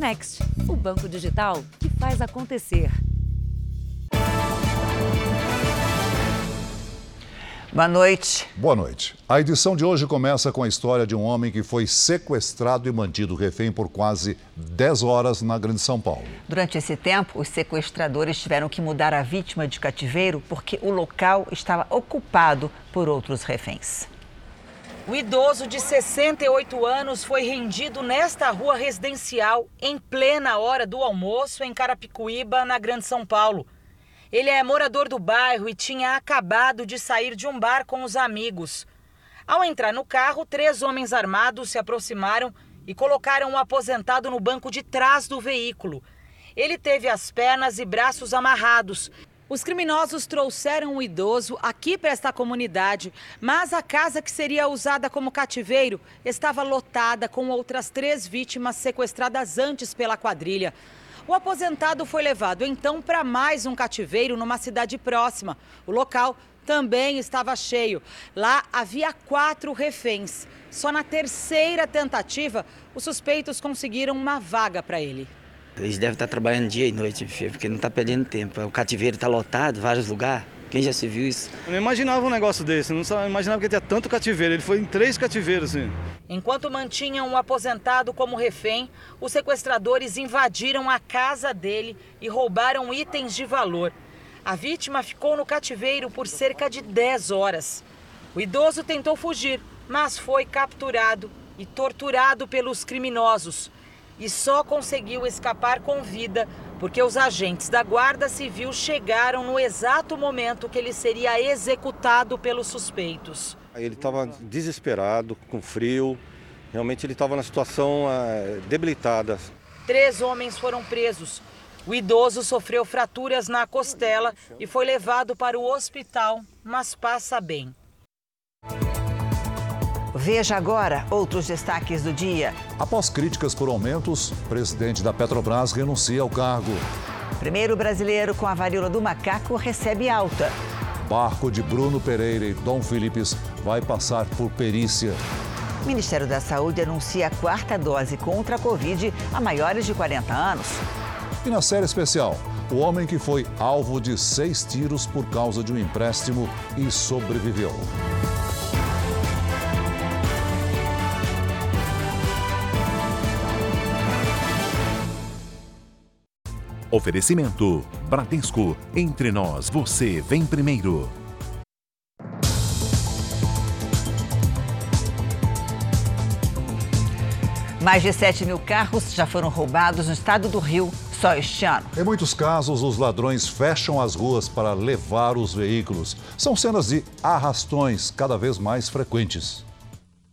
Next, o banco digital que faz acontecer. Boa noite. Boa noite. A edição de hoje começa com a história de um homem que foi sequestrado e mantido refém por quase 10 horas na Grande São Paulo. Durante esse tempo, os sequestradores tiveram que mudar a vítima de cativeiro porque o local estava ocupado por outros reféns. O idoso de 68 anos foi rendido nesta rua residencial em plena hora do almoço em Carapicuíba, na Grande São Paulo. Ele é morador do bairro e tinha acabado de sair de um bar com os amigos. Ao entrar no carro, três homens armados se aproximaram e colocaram o um aposentado no banco de trás do veículo. Ele teve as pernas e braços amarrados. Os criminosos trouxeram o idoso aqui para esta comunidade, mas a casa que seria usada como cativeiro estava lotada com outras três vítimas sequestradas antes pela quadrilha. O aposentado foi levado então para mais um cativeiro numa cidade próxima. O local também estava cheio. Lá havia quatro reféns. Só na terceira tentativa, os suspeitos conseguiram uma vaga para ele. Eles devem estar trabalhando dia e noite, porque não está perdendo tempo. O cativeiro está lotado, vários lugares. Quem já se viu isso? Eu não imaginava um negócio desse, não imaginava que tinha tanto cativeiro. Ele foi em três cativeiros, assim. Enquanto mantinham um aposentado como refém, os sequestradores invadiram a casa dele e roubaram itens de valor. A vítima ficou no cativeiro por cerca de 10 horas. O idoso tentou fugir, mas foi capturado e torturado pelos criminosos. E só conseguiu escapar com vida porque os agentes da Guarda Civil chegaram no exato momento que ele seria executado pelos suspeitos. Ele estava desesperado, com frio, realmente ele estava na situação uh, debilitada. Três homens foram presos. O idoso sofreu fraturas na costela e foi levado para o hospital, mas passa bem. Veja agora outros destaques do dia. Após críticas por aumentos, presidente da Petrobras renuncia ao cargo. Primeiro brasileiro com a varíola do macaco recebe alta. Barco de Bruno Pereira e Dom Philips vai passar por perícia. O Ministério da Saúde anuncia a quarta dose contra a Covid a maiores de 40 anos. E na série especial, o homem que foi alvo de seis tiros por causa de um empréstimo e sobreviveu. Oferecimento: Bradesco. Entre nós, você vem primeiro. Mais de 7 mil carros já foram roubados no estado do Rio só este ano. Em muitos casos, os ladrões fecham as ruas para levar os veículos. São cenas de arrastões cada vez mais frequentes.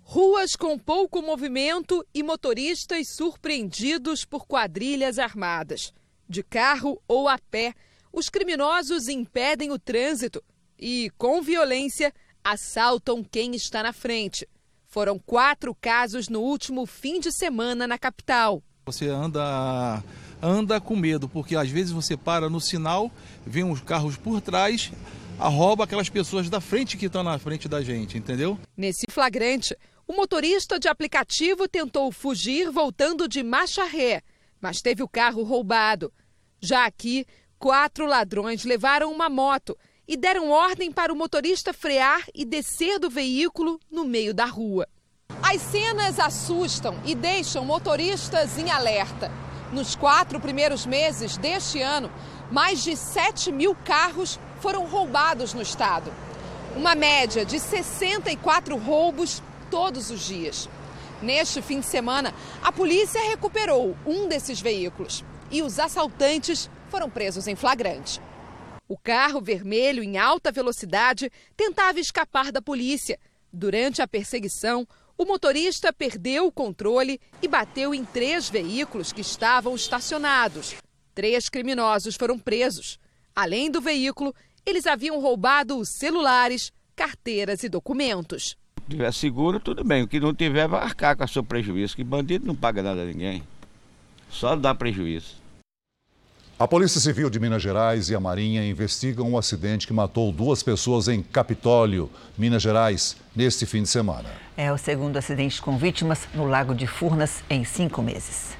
Ruas com pouco movimento e motoristas surpreendidos por quadrilhas armadas. De carro ou a pé, os criminosos impedem o trânsito e, com violência, assaltam quem está na frente. Foram quatro casos no último fim de semana na capital. Você anda, anda com medo, porque às vezes você para no sinal, vem uns carros por trás, rouba aquelas pessoas da frente que estão na frente da gente, entendeu? Nesse flagrante, o motorista de aplicativo tentou fugir voltando de marcha ré mas teve o carro roubado. Já aqui, quatro ladrões levaram uma moto e deram ordem para o motorista frear e descer do veículo no meio da rua. As cenas assustam e deixam motoristas em alerta. Nos quatro primeiros meses deste ano, mais de 7 mil carros foram roubados no estado. Uma média de 64 roubos todos os dias. Neste fim de semana, a polícia recuperou um desses veículos e os assaltantes foram presos em flagrante. O carro vermelho em alta velocidade tentava escapar da polícia. Durante a perseguição, o motorista perdeu o controle e bateu em três veículos que estavam estacionados. Três criminosos foram presos. Além do veículo, eles haviam roubado os celulares, carteiras e documentos tiver seguro, tudo bem. O que não tiver, vai arcar com o seu prejuízo. Que bandido não paga nada a ninguém. Só dá prejuízo. A Polícia Civil de Minas Gerais e a Marinha investigam um acidente que matou duas pessoas em Capitólio, Minas Gerais, neste fim de semana. É o segundo acidente com vítimas no Lago de Furnas em cinco meses.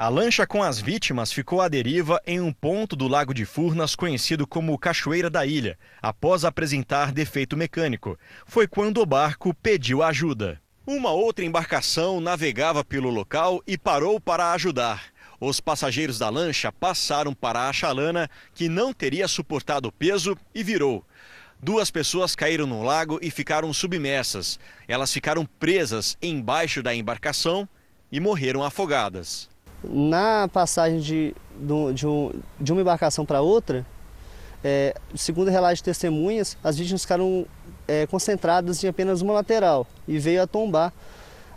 A lancha com as vítimas ficou à deriva em um ponto do Lago de Furnas conhecido como Cachoeira da Ilha, após apresentar defeito mecânico. Foi quando o barco pediu ajuda. Uma outra embarcação navegava pelo local e parou para ajudar. Os passageiros da lancha passaram para a chalana, que não teria suportado o peso e virou. Duas pessoas caíram no lago e ficaram submersas. Elas ficaram presas embaixo da embarcação e morreram afogadas. Na passagem de, de, um, de uma embarcação para outra, é, segundo relatos de testemunhas, as vítimas ficaram é, concentradas em apenas uma lateral e veio a tombar,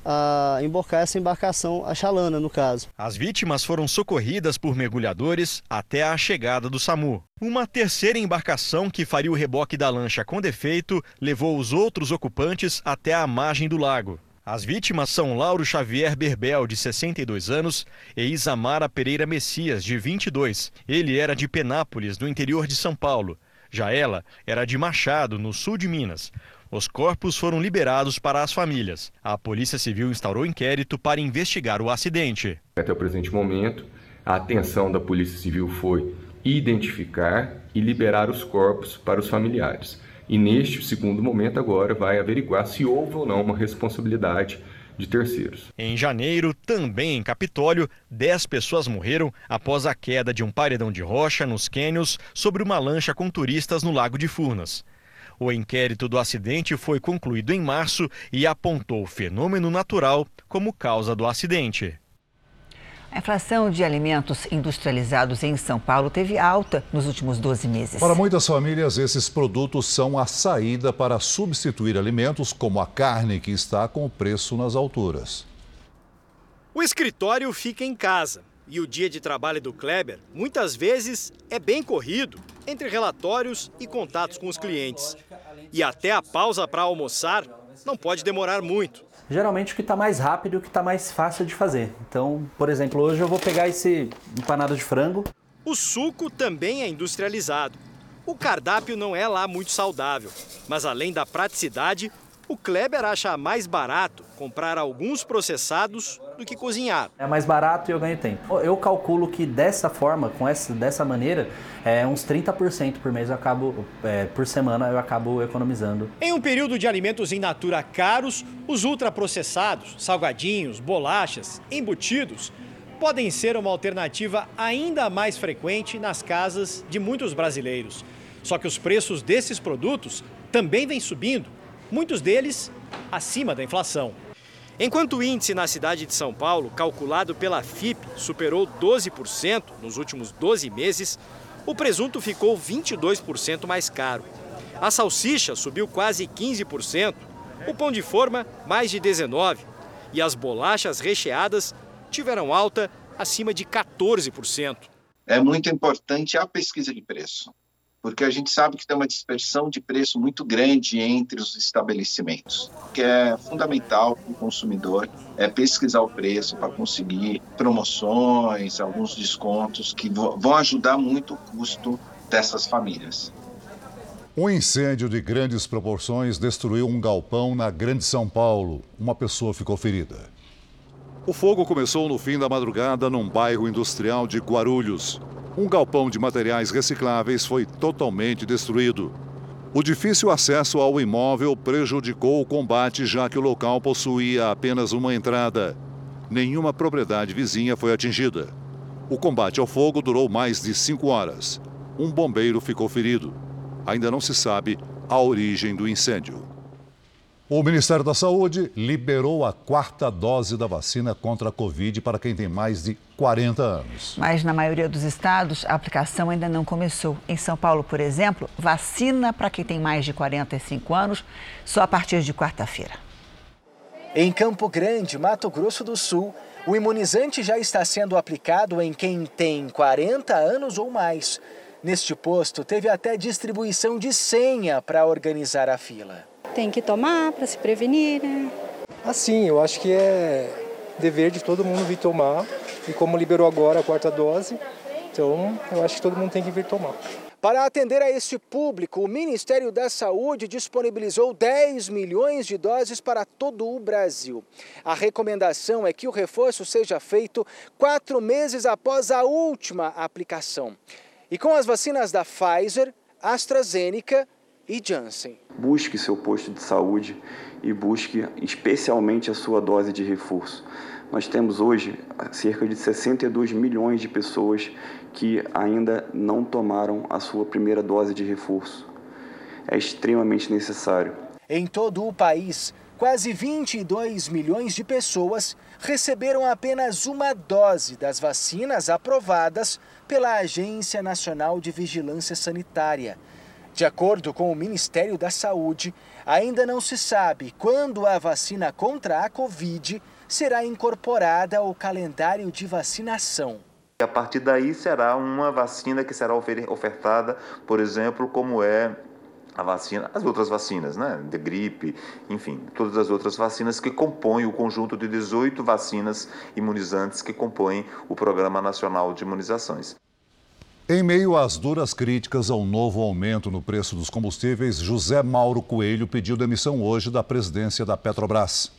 a embarcar essa embarcação, a chalana no caso. As vítimas foram socorridas por mergulhadores até a chegada do SAMU. Uma terceira embarcação que faria o reboque da lancha com defeito levou os outros ocupantes até a margem do lago. As vítimas são Lauro Xavier Berbel, de 62 anos, e Isamara Pereira Messias, de 22. Ele era de Penápolis, no interior de São Paulo. Já ela era de Machado, no sul de Minas. Os corpos foram liberados para as famílias. A Polícia Civil instaurou inquérito para investigar o acidente. Até o presente momento, a atenção da Polícia Civil foi identificar e liberar os corpos para os familiares e neste segundo momento agora vai averiguar se houve ou não uma responsabilidade de terceiros. Em janeiro, também em Capitólio, 10 pessoas morreram após a queda de um paredão de rocha nos cânions sobre uma lancha com turistas no Lago de Furnas. O inquérito do acidente foi concluído em março e apontou o fenômeno natural como causa do acidente. A inflação de alimentos industrializados em São Paulo teve alta nos últimos 12 meses. Para muitas famílias, esses produtos são a saída para substituir alimentos como a carne, que está com o preço nas alturas. O escritório fica em casa e o dia de trabalho do Kleber muitas vezes é bem corrido entre relatórios e contatos com os clientes. E até a pausa para almoçar não pode demorar muito geralmente o que está mais rápido e o que está mais fácil de fazer. Então, por exemplo, hoje eu vou pegar esse empanado de frango. O suco também é industrializado. O cardápio não é lá muito saudável, mas além da praticidade, o Kleber acha mais barato comprar alguns processados do que cozinhar. É mais barato e eu ganho tempo. Eu calculo que dessa forma, com essa, dessa maneira, é, uns 30% por mês eu acabo, é, por semana eu acabo economizando. Em um período de alimentos em natura caros, os ultraprocessados, salgadinhos, bolachas, embutidos, podem ser uma alternativa ainda mais frequente nas casas de muitos brasileiros. Só que os preços desses produtos também vêm subindo muitos deles acima da inflação. Enquanto o índice na cidade de São Paulo, calculado pela FIP, superou 12% nos últimos 12 meses, o presunto ficou 22% mais caro. A salsicha subiu quase 15%, o pão de forma mais de 19% e as bolachas recheadas tiveram alta acima de 14%. É muito importante a pesquisa de preço porque a gente sabe que tem uma dispersão de preço muito grande entre os estabelecimentos, que é fundamental para o consumidor é pesquisar o preço para conseguir promoções, alguns descontos que vão ajudar muito o custo dessas famílias. Um incêndio de grandes proporções destruiu um galpão na Grande São Paulo. Uma pessoa ficou ferida. O fogo começou no fim da madrugada num bairro industrial de Guarulhos. Um galpão de materiais recicláveis foi totalmente destruído. O difícil acesso ao imóvel prejudicou o combate, já que o local possuía apenas uma entrada. Nenhuma propriedade vizinha foi atingida. O combate ao fogo durou mais de cinco horas. Um bombeiro ficou ferido. Ainda não se sabe a origem do incêndio. O Ministério da Saúde liberou a quarta dose da vacina contra a Covid para quem tem mais de 40 anos. Mas na maioria dos estados, a aplicação ainda não começou. Em São Paulo, por exemplo, vacina para quem tem mais de 45 anos só a partir de quarta-feira. Em Campo Grande, Mato Grosso do Sul, o imunizante já está sendo aplicado em quem tem 40 anos ou mais. Neste posto, teve até distribuição de senha para organizar a fila tem que tomar para se prevenir, né? Assim, eu acho que é dever de todo mundo vir tomar. E como liberou agora a quarta dose, então eu acho que todo mundo tem que vir tomar. Para atender a este público, o Ministério da Saúde disponibilizou 10 milhões de doses para todo o Brasil. A recomendação é que o reforço seja feito quatro meses após a última aplicação. E com as vacinas da Pfizer, AstraZeneca e Janssen. Busque seu posto de saúde e busque especialmente a sua dose de reforço. Nós temos hoje cerca de 62 milhões de pessoas que ainda não tomaram a sua primeira dose de reforço. É extremamente necessário. Em todo o país, quase 22 milhões de pessoas receberam apenas uma dose das vacinas aprovadas pela Agência Nacional de Vigilância Sanitária. De acordo com o Ministério da Saúde, ainda não se sabe quando a vacina contra a Covid será incorporada ao calendário de vacinação. A partir daí será uma vacina que será ofertada, por exemplo, como é a vacina, as outras vacinas, né, de gripe, enfim, todas as outras vacinas que compõem o conjunto de 18 vacinas imunizantes que compõem o Programa Nacional de Imunizações. Em meio às duras críticas ao novo aumento no preço dos combustíveis, José Mauro Coelho pediu demissão hoje da presidência da Petrobras.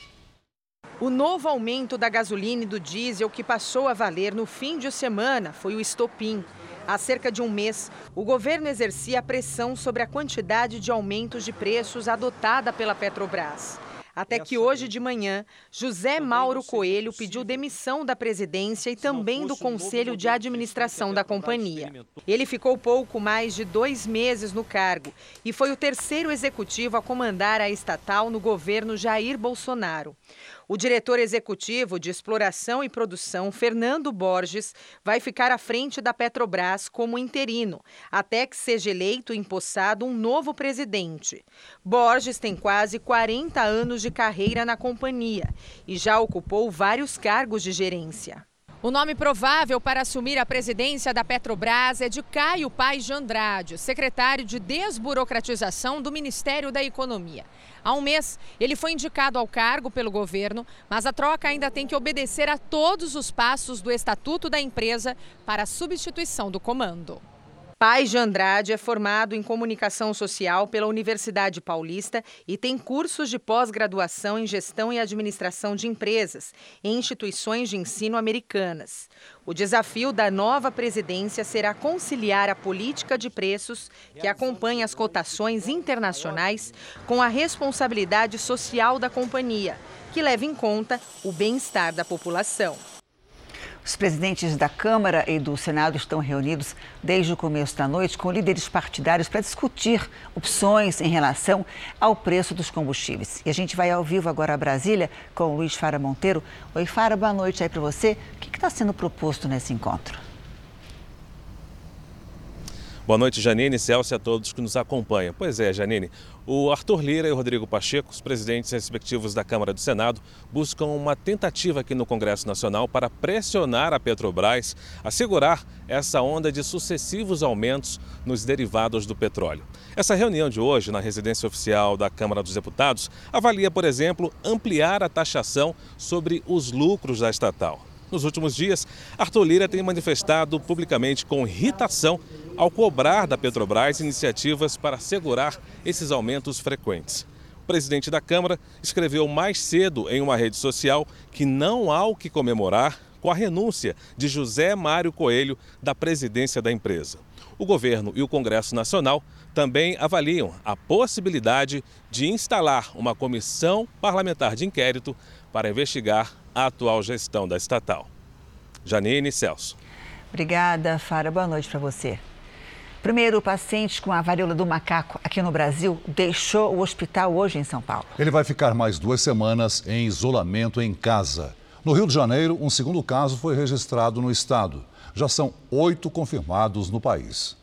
O novo aumento da gasolina e do diesel que passou a valer no fim de semana foi o estopim. Há cerca de um mês, o governo exercia pressão sobre a quantidade de aumentos de preços adotada pela Petrobras. Até que hoje de manhã, José Mauro Coelho pediu demissão da presidência e também do conselho de administração da companhia. Ele ficou pouco mais de dois meses no cargo e foi o terceiro executivo a comandar a estatal no governo Jair Bolsonaro. O diretor executivo de exploração e produção, Fernando Borges, vai ficar à frente da Petrobras como interino, até que seja eleito e empossado um novo presidente. Borges tem quase 40 anos de carreira na companhia e já ocupou vários cargos de gerência. O nome provável para assumir a presidência da Petrobras é de Caio Paes de Andrade, secretário de Desburocratização do Ministério da Economia. Há um mês, ele foi indicado ao cargo pelo governo, mas a troca ainda tem que obedecer a todos os passos do estatuto da empresa para a substituição do comando. Paz de Andrade é formado em comunicação social pela Universidade Paulista e tem cursos de pós-graduação em gestão e administração de empresas em instituições de ensino americanas. O desafio da nova presidência será conciliar a política de preços, que acompanha as cotações internacionais, com a responsabilidade social da companhia, que leva em conta o bem-estar da população. Os presidentes da Câmara e do Senado estão reunidos desde o começo da noite com líderes partidários para discutir opções em relação ao preço dos combustíveis. E a gente vai ao vivo agora a Brasília com o Luiz Fara Monteiro. Oi, Fara, boa noite aí para você. O que está sendo proposto nesse encontro? Boa noite, Janine, Celso e a todos que nos acompanham. Pois é, Janine, o Arthur Lira e o Rodrigo Pacheco, os presidentes respectivos da Câmara do Senado, buscam uma tentativa aqui no Congresso Nacional para pressionar a Petrobras a segurar essa onda de sucessivos aumentos nos derivados do petróleo. Essa reunião de hoje, na residência oficial da Câmara dos Deputados, avalia, por exemplo, ampliar a taxação sobre os lucros da estatal. Nos últimos dias, Arthur Lira tem manifestado publicamente com irritação ao cobrar da Petrobras iniciativas para segurar esses aumentos frequentes. O presidente da Câmara escreveu mais cedo em uma rede social que não há o que comemorar com a renúncia de José Mário Coelho da presidência da empresa. O governo e o Congresso Nacional também avaliam a possibilidade de instalar uma comissão parlamentar de inquérito para investigar a atual gestão da estatal. Janine Celso. Obrigada, Fara. Boa noite para você. Primeiro paciente com a varíola do macaco aqui no Brasil deixou o hospital hoje em São Paulo. Ele vai ficar mais duas semanas em isolamento em casa. No Rio de Janeiro, um segundo caso foi registrado no estado. Já são oito confirmados no país.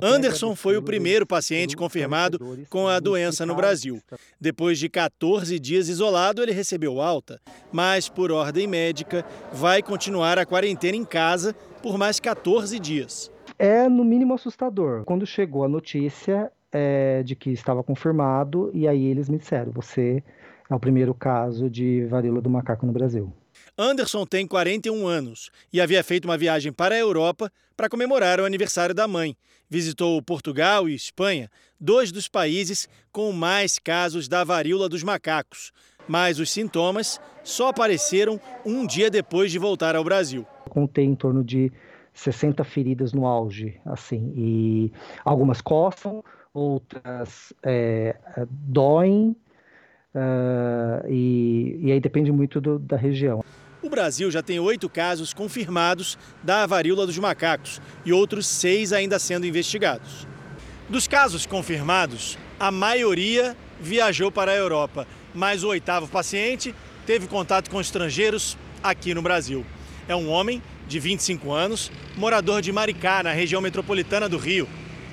Anderson foi o primeiro paciente confirmado com a doença no Brasil. Depois de 14 dias isolado, ele recebeu alta, mas, por ordem médica, vai continuar a quarentena em casa por mais 14 dias. É, no mínimo, assustador. Quando chegou a notícia é, de que estava confirmado, e aí eles me disseram: você é o primeiro caso de varíola do macaco no Brasil. Anderson tem 41 anos e havia feito uma viagem para a Europa para comemorar o aniversário da mãe. Visitou Portugal e Espanha, dois dos países com mais casos da varíola dos macacos. Mas os sintomas só apareceram um dia depois de voltar ao Brasil. Contei em torno de 60 feridas no auge, assim, e algumas coçam, outras é, doem, uh, e, e, aí depende muito do, da região. O Brasil já tem oito casos confirmados da varíola dos macacos e outros seis ainda sendo investigados. Dos casos confirmados, a maioria viajou para a Europa, mas o oitavo paciente teve contato com estrangeiros aqui no Brasil. É um homem de 25 anos, morador de Maricá, na região metropolitana do Rio.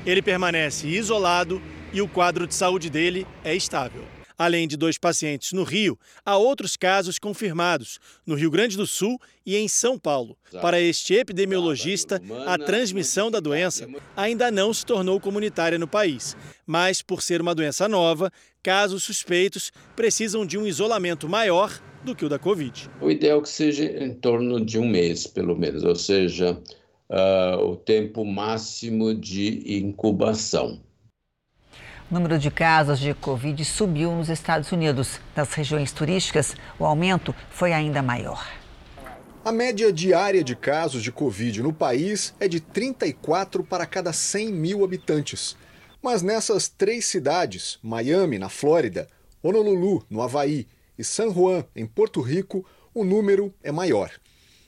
Ele permanece isolado e o quadro de saúde dele é estável. Além de dois pacientes no Rio, há outros casos confirmados no Rio Grande do Sul e em São Paulo. Para este epidemiologista, a transmissão da doença ainda não se tornou comunitária no país, mas por ser uma doença nova, casos suspeitos precisam de um isolamento maior do que o da Covid. O ideal é que seja em torno de um mês, pelo menos, ou seja, uh, o tempo máximo de incubação. O número de casos de Covid subiu nos Estados Unidos. Nas regiões turísticas, o aumento foi ainda maior. A média diária de casos de Covid no país é de 34 para cada 100 mil habitantes. Mas nessas três cidades, Miami, na Flórida, Honolulu, no Havaí, e San Juan, em Porto Rico, o número é maior.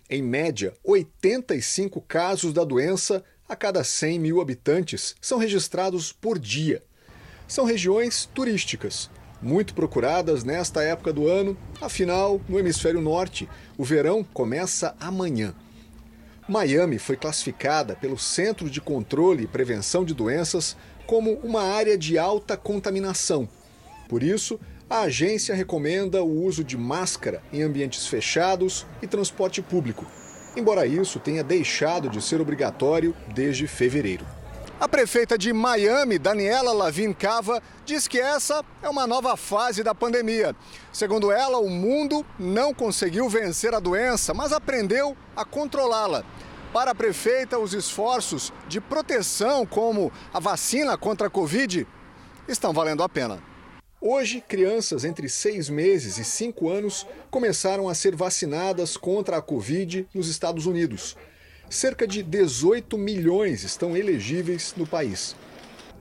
Em média, 85 casos da doença a cada 100 mil habitantes são registrados por dia. São regiões turísticas, muito procuradas nesta época do ano, afinal, no hemisfério norte, o verão começa amanhã. Miami foi classificada pelo Centro de Controle e Prevenção de Doenças como uma área de alta contaminação. Por isso, a agência recomenda o uso de máscara em ambientes fechados e transporte público, embora isso tenha deixado de ser obrigatório desde fevereiro. A prefeita de Miami, Daniela Lavin Cava, diz que essa é uma nova fase da pandemia. Segundo ela, o mundo não conseguiu vencer a doença, mas aprendeu a controlá-la. Para a prefeita, os esforços de proteção, como a vacina contra a Covid, estão valendo a pena. Hoje, crianças entre seis meses e cinco anos começaram a ser vacinadas contra a Covid nos Estados Unidos cerca de 18 milhões estão elegíveis no país.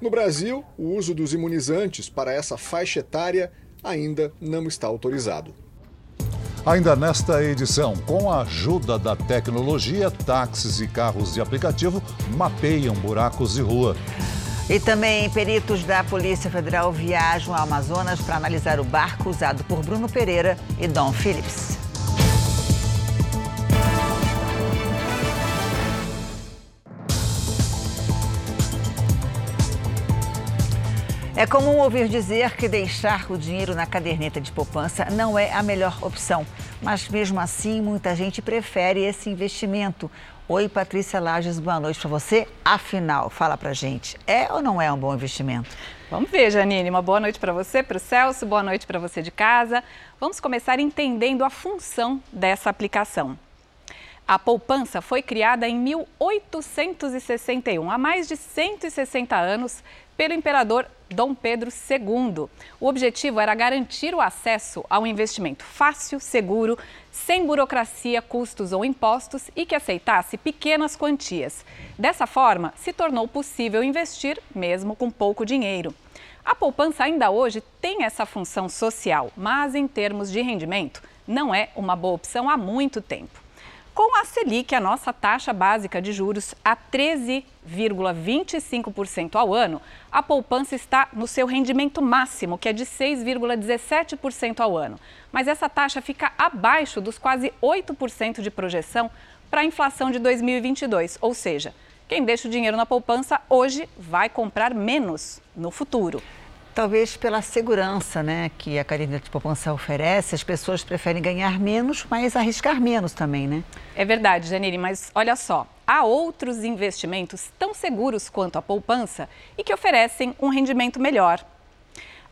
No Brasil, o uso dos imunizantes para essa faixa etária ainda não está autorizado. Ainda nesta edição, com a ajuda da tecnologia, táxis e carros de aplicativo mapeiam buracos de rua. E também peritos da Polícia Federal viajam ao Amazonas para analisar o barco usado por Bruno Pereira e Dom Phillips. É comum ouvir dizer que deixar o dinheiro na caderneta de poupança não é a melhor opção, mas mesmo assim muita gente prefere esse investimento. Oi, Patrícia Lages, boa noite para você. Afinal, fala pra gente, é ou não é um bom investimento? Vamos ver, Janine. Uma boa noite para você, para o Celso, boa noite para você de casa. Vamos começar entendendo a função dessa aplicação. A poupança foi criada em 1861, há mais de 160 anos, pelo imperador Dom Pedro II. O objetivo era garantir o acesso a um investimento fácil, seguro, sem burocracia, custos ou impostos e que aceitasse pequenas quantias. Dessa forma, se tornou possível investir mesmo com pouco dinheiro. A poupança ainda hoje tem essa função social, mas em termos de rendimento, não é uma boa opção há muito tempo. Com a Selic, a nossa taxa básica de juros a 13,25% ao ano, a poupança está no seu rendimento máximo, que é de 6,17% ao ano. Mas essa taxa fica abaixo dos quase 8% de projeção para a inflação de 2022, ou seja, quem deixa o dinheiro na poupança hoje vai comprar menos no futuro. Talvez pela segurança né, que a caderneta de poupança oferece, as pessoas preferem ganhar menos, mas arriscar menos também, né? É verdade, Janine, mas olha só, há outros investimentos tão seguros quanto a poupança e que oferecem um rendimento melhor.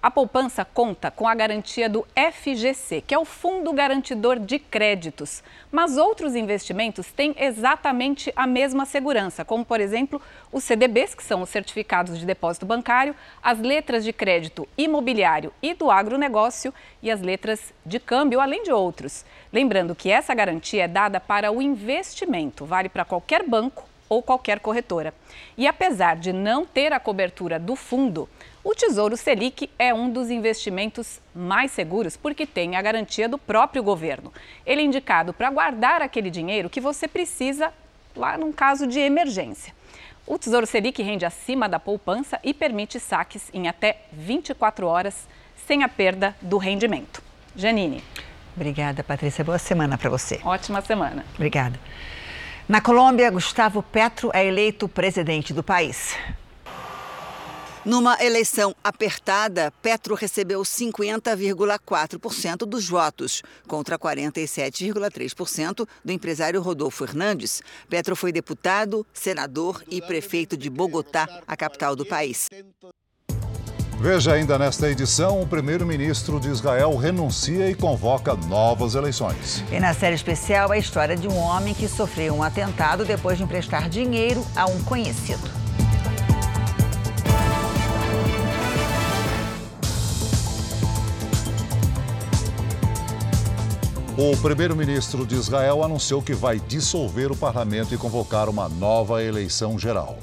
A poupança conta com a garantia do FGC, que é o Fundo Garantidor de Créditos. Mas outros investimentos têm exatamente a mesma segurança, como, por exemplo, os CDBs, que são os certificados de depósito bancário, as letras de crédito imobiliário e do agronegócio e as letras de câmbio, além de outros. Lembrando que essa garantia é dada para o investimento, vale para qualquer banco ou qualquer corretora. E apesar de não ter a cobertura do fundo, o Tesouro Selic é um dos investimentos mais seguros porque tem a garantia do próprio governo. Ele é indicado para guardar aquele dinheiro que você precisa lá num caso de emergência. O Tesouro Selic rende acima da poupança e permite saques em até 24 horas sem a perda do rendimento. Janine. Obrigada, Patrícia. Boa semana para você. Ótima semana. Obrigada. Na Colômbia, Gustavo Petro é eleito presidente do país. Numa eleição apertada, Petro recebeu 50,4% dos votos, contra 47,3% do empresário Rodolfo Hernandes. Petro foi deputado, senador e prefeito de Bogotá, a capital do país. Veja ainda nesta edição: o primeiro-ministro de Israel renuncia e convoca novas eleições. E na série especial, a história de um homem que sofreu um atentado depois de emprestar dinheiro a um conhecido. O primeiro-ministro de Israel anunciou que vai dissolver o parlamento e convocar uma nova eleição geral.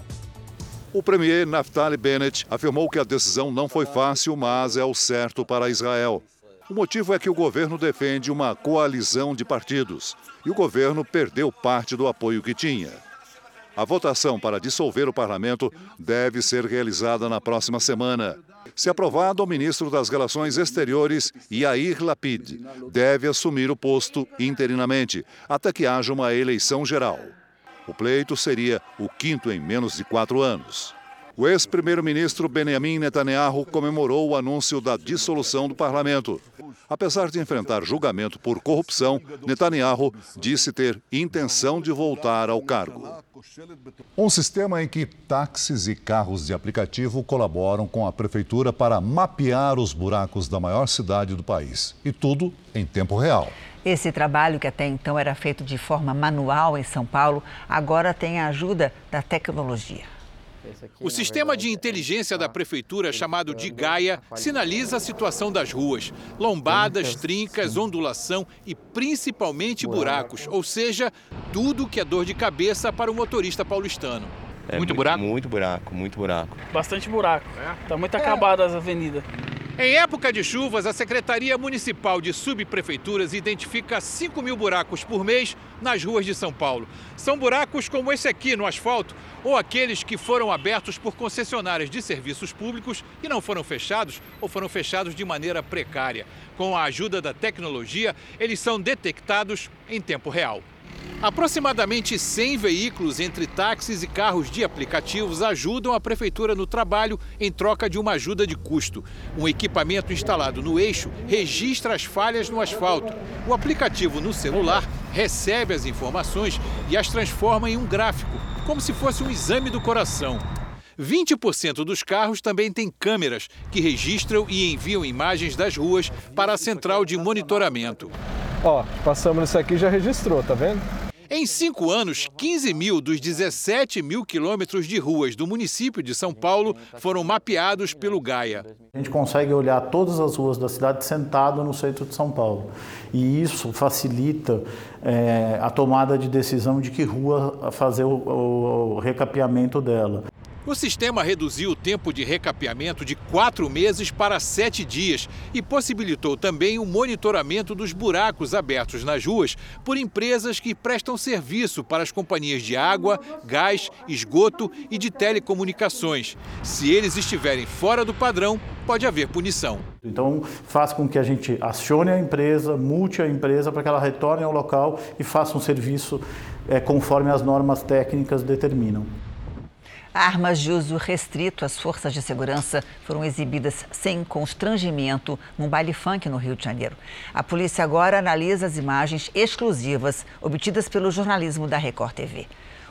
O premier Naftali Bennett afirmou que a decisão não foi fácil, mas é o certo para Israel. O motivo é que o governo defende uma coalizão de partidos e o governo perdeu parte do apoio que tinha. A votação para dissolver o parlamento deve ser realizada na próxima semana. Se aprovado, o ministro das Relações Exteriores, Yair Lapid, deve assumir o posto interinamente, até que haja uma eleição geral. O pleito seria o quinto em menos de quatro anos. O ex-primeiro-ministro Benjamin Netanyahu comemorou o anúncio da dissolução do parlamento. Apesar de enfrentar julgamento por corrupção, Netanyahu disse ter intenção de voltar ao cargo. Um sistema em que táxis e carros de aplicativo colaboram com a prefeitura para mapear os buracos da maior cidade do país. E tudo em tempo real. Esse trabalho, que até então era feito de forma manual em São Paulo, agora tem a ajuda da tecnologia. O sistema de inteligência da prefeitura, chamado de Gaia, sinaliza a situação das ruas: lombadas, trincas, ondulação e principalmente buracos, ou seja, tudo que é dor de cabeça para o motorista paulistano. É muito, muito buraco? Muito buraco, muito buraco. Bastante buraco. Está muito acabada as avenidas. Em época de chuvas, a Secretaria Municipal de Subprefeituras identifica 5 mil buracos por mês nas ruas de São Paulo. São buracos como esse aqui no asfalto ou aqueles que foram abertos por concessionárias de serviços públicos e não foram fechados ou foram fechados de maneira precária. Com a ajuda da tecnologia, eles são detectados em tempo real. Aproximadamente 100 veículos entre táxis e carros de aplicativos ajudam a prefeitura no trabalho em troca de uma ajuda de custo. Um equipamento instalado no eixo registra as falhas no asfalto. O aplicativo no celular recebe as informações e as transforma em um gráfico, como se fosse um exame do coração. 20% dos carros também têm câmeras que registram e enviam imagens das ruas para a central de monitoramento. Ó, passamos nisso aqui já registrou, tá vendo? Em cinco anos, 15 mil dos 17 mil quilômetros de ruas do município de São Paulo foram mapeados pelo Gaia. A gente consegue olhar todas as ruas da cidade sentado no centro de São Paulo. E isso facilita é, a tomada de decisão de que rua fazer o, o, o recapeamento dela. O sistema reduziu o tempo de recapeamento de quatro meses para sete dias e possibilitou também o monitoramento dos buracos abertos nas ruas por empresas que prestam serviço para as companhias de água, gás, esgoto e de telecomunicações. Se eles estiverem fora do padrão, pode haver punição. Então, faz com que a gente acione a empresa, multe a empresa para que ela retorne ao local e faça um serviço é, conforme as normas técnicas determinam. Armas de uso restrito às forças de segurança foram exibidas sem constrangimento num baile funk no Rio de Janeiro. A polícia agora analisa as imagens exclusivas obtidas pelo jornalismo da Record TV.